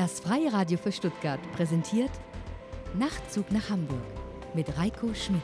Das Freie Radio für Stuttgart präsentiert Nachtzug nach Hamburg mit Reiko Schmidt.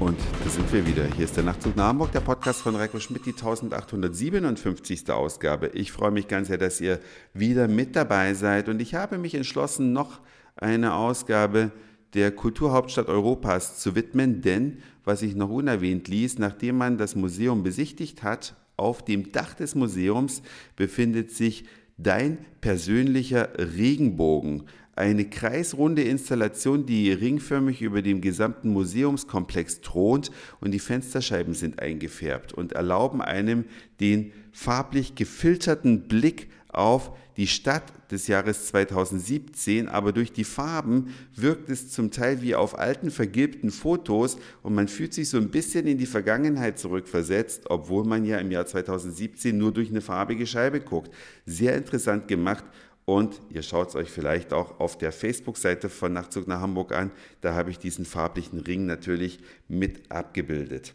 Und da sind wir wieder. Hier ist der Nachtzug nach Hamburg, der Podcast von Reiko Schmidt, die 1857. Ausgabe. Ich freue mich ganz sehr, dass ihr wieder mit dabei seid. Und ich habe mich entschlossen, noch eine Ausgabe der Kulturhauptstadt Europas zu widmen, denn was ich noch unerwähnt ließ, nachdem man das Museum besichtigt hat, auf dem Dach des Museums befindet sich dein persönlicher Regenbogen. Eine kreisrunde Installation, die ringförmig über dem gesamten Museumskomplex thront und die Fensterscheiben sind eingefärbt und erlauben einem den farblich gefilterten Blick auf die Stadt des Jahres 2017, aber durch die Farben wirkt es zum Teil wie auf alten vergilbten Fotos und man fühlt sich so ein bisschen in die Vergangenheit zurückversetzt, obwohl man ja im Jahr 2017 nur durch eine farbige Scheibe guckt. Sehr interessant gemacht und ihr schaut es euch vielleicht auch auf der Facebook-Seite von Nachtzug nach Hamburg an. Da habe ich diesen farblichen Ring natürlich mit abgebildet.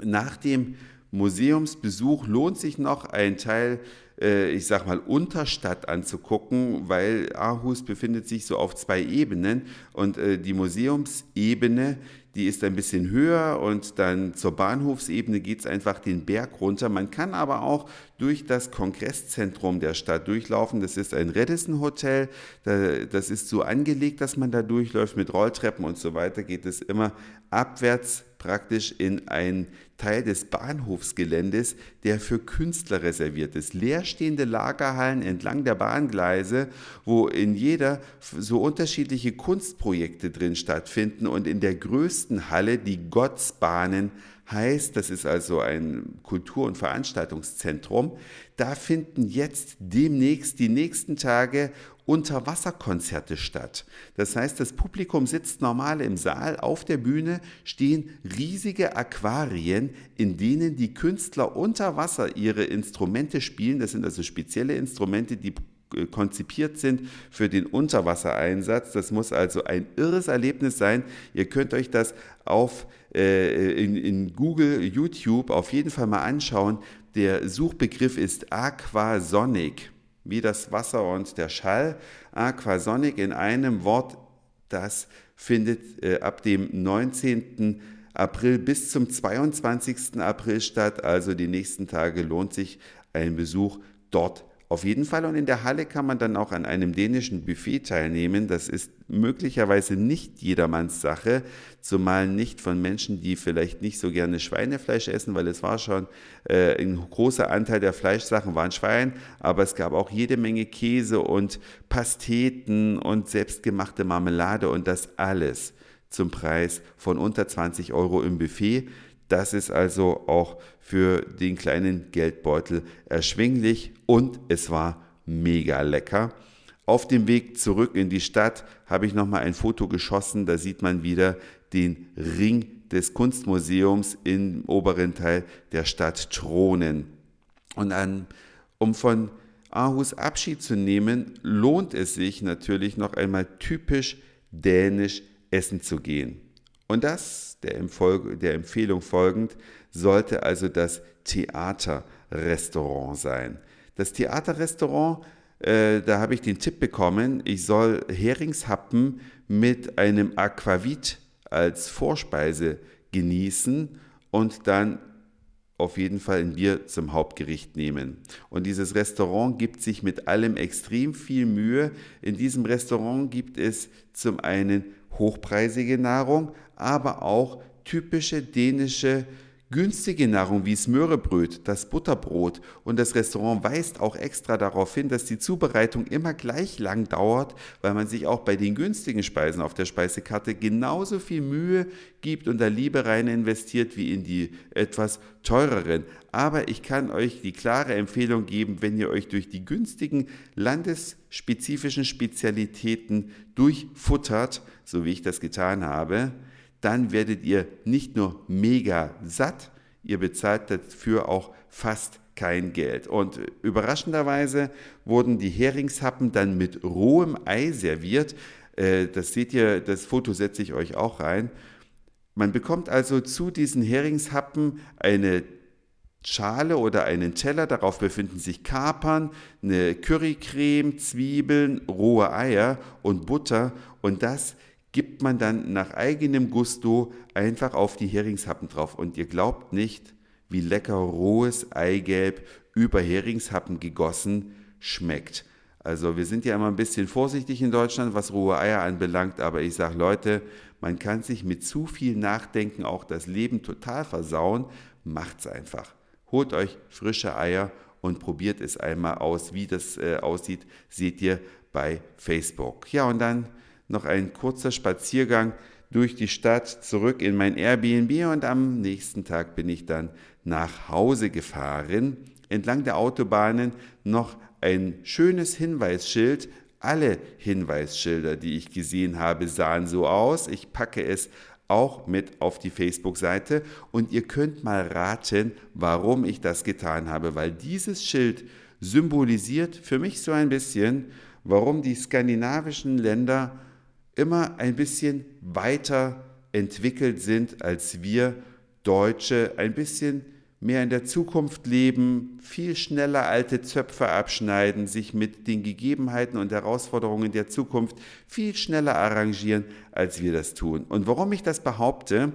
Nach dem Museumsbesuch lohnt sich noch ein Teil, äh, ich sag mal, Unterstadt anzugucken, weil Aarhus befindet sich so auf zwei Ebenen und äh, die Museumsebene, die ist ein bisschen höher und dann zur Bahnhofsebene geht es einfach den Berg runter. Man kann aber auch durch das Kongresszentrum der Stadt durchlaufen. Das ist ein Redison Hotel. Das ist so angelegt, dass man da durchläuft mit Rolltreppen und so weiter. Geht es immer abwärts praktisch in einen Teil des Bahnhofsgeländes, der für Künstler reserviert ist. Leerstehende Lagerhallen entlang der Bahngleise, wo in jeder so unterschiedliche Kunstprojekte drin stattfinden und in der größten Halle, die Gottsbahnen heißt, das ist also ein Kultur- und Veranstaltungszentrum, da finden jetzt demnächst die nächsten Tage Unterwasserkonzerte statt. Das heißt, das Publikum sitzt normal im Saal, auf der Bühne stehen riesige Aquarien, in denen die Künstler unter Wasser ihre Instrumente spielen. Das sind also spezielle Instrumente, die konzipiert sind für den Unterwassereinsatz. Das muss also ein irres Erlebnis sein. Ihr könnt euch das auf, äh, in, in Google, YouTube auf jeden Fall mal anschauen. Der Suchbegriff ist Aquasonic wie das Wasser und der Schall. Aquasonic in einem Wort, das findet äh, ab dem 19. April bis zum 22. April statt. Also die nächsten Tage lohnt sich ein Besuch dort auf jeden Fall. Und in der Halle kann man dann auch an einem dänischen Buffet teilnehmen. Das ist möglicherweise nicht jedermanns Sache, zumal nicht von Menschen, die vielleicht nicht so gerne Schweinefleisch essen, weil es war schon äh, ein großer Anteil der Fleischsachen waren Schwein, aber es gab auch jede Menge Käse und Pasteten und selbstgemachte Marmelade und das alles zum Preis von unter 20 Euro im Buffet. Das ist also auch für den kleinen Geldbeutel erschwinglich und es war mega lecker. Auf dem Weg zurück in die Stadt habe ich nochmal ein Foto geschossen. Da sieht man wieder den Ring des Kunstmuseums im oberen Teil der Stadt thronen. Und an, um von Aarhus Abschied zu nehmen, lohnt es sich natürlich noch einmal typisch dänisch essen zu gehen. Und das, der, der Empfehlung folgend, sollte also das Theaterrestaurant sein. Das Theaterrestaurant, äh, da habe ich den Tipp bekommen, ich soll Heringshappen mit einem Aquavit als Vorspeise genießen und dann auf jeden Fall ein Bier zum Hauptgericht nehmen. Und dieses Restaurant gibt sich mit allem extrem viel Mühe. In diesem Restaurant gibt es zum einen hochpreisige Nahrung, aber auch typische dänische günstige Nahrung wie Smörebröt, das Butterbrot und das Restaurant weist auch extra darauf hin, dass die Zubereitung immer gleich lang dauert, weil man sich auch bei den günstigen Speisen auf der Speisekarte genauso viel Mühe gibt und da Liebe rein investiert wie in die etwas teureren. Aber ich kann euch die klare Empfehlung geben, wenn ihr euch durch die günstigen landesspezifischen Spezialitäten durchfuttert, so wie ich das getan habe, dann werdet ihr nicht nur mega satt, ihr bezahlt dafür auch fast kein Geld. Und überraschenderweise wurden die Heringshappen dann mit rohem Ei serviert. Äh, das seht ihr, das Foto setze ich euch auch rein. Man bekommt also zu diesen Heringshappen eine Schale oder einen Teller. Darauf befinden sich Kapern, eine Currycreme, Zwiebeln, rohe Eier und Butter. Und das gibt man dann nach eigenem Gusto einfach auf die Heringshappen drauf. Und ihr glaubt nicht, wie lecker rohes Eigelb über Heringshappen gegossen schmeckt. Also wir sind ja immer ein bisschen vorsichtig in Deutschland, was rohe Eier anbelangt, aber ich sage Leute, man kann sich mit zu viel Nachdenken auch das Leben total versauen. Macht's einfach. Holt euch frische Eier und probiert es einmal aus. Wie das äh, aussieht, seht ihr bei Facebook. Ja, und dann noch ein kurzer Spaziergang durch die Stadt zurück in mein Airbnb und am nächsten Tag bin ich dann nach Hause gefahren. Entlang der Autobahnen noch ein schönes Hinweisschild. Alle Hinweisschilder, die ich gesehen habe, sahen so aus. Ich packe es auch mit auf die Facebook-Seite und ihr könnt mal raten, warum ich das getan habe, weil dieses Schild symbolisiert für mich so ein bisschen, warum die skandinavischen Länder immer ein bisschen weiter entwickelt sind als wir Deutsche, ein bisschen mehr in der Zukunft leben, viel schneller alte Zöpfe abschneiden, sich mit den Gegebenheiten und Herausforderungen der Zukunft viel schneller arrangieren, als wir das tun. Und warum ich das behaupte,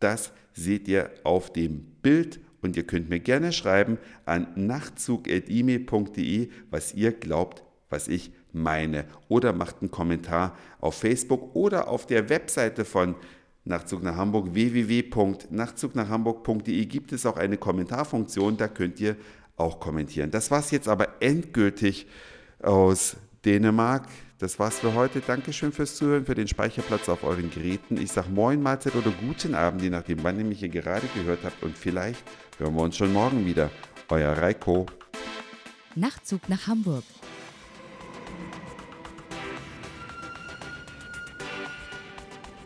das seht ihr auf dem Bild und ihr könnt mir gerne schreiben an nachtzug.email.de, was ihr glaubt, was ich meine. Oder macht einen Kommentar auf Facebook oder auf der Webseite von Nachtzug nach Hamburg, www.nachtzugnachhamburg.de gibt es auch eine Kommentarfunktion, da könnt ihr auch kommentieren. Das war es jetzt aber endgültig aus Dänemark. Das war's für heute. Dankeschön fürs Zuhören, für den Speicherplatz auf euren Geräten. Ich sage Moin, Mahlzeit oder guten Abend, je nachdem, wann ihr mich hier gerade gehört habt. Und vielleicht hören wir uns schon morgen wieder. Euer Reiko. Nachtzug nach Hamburg.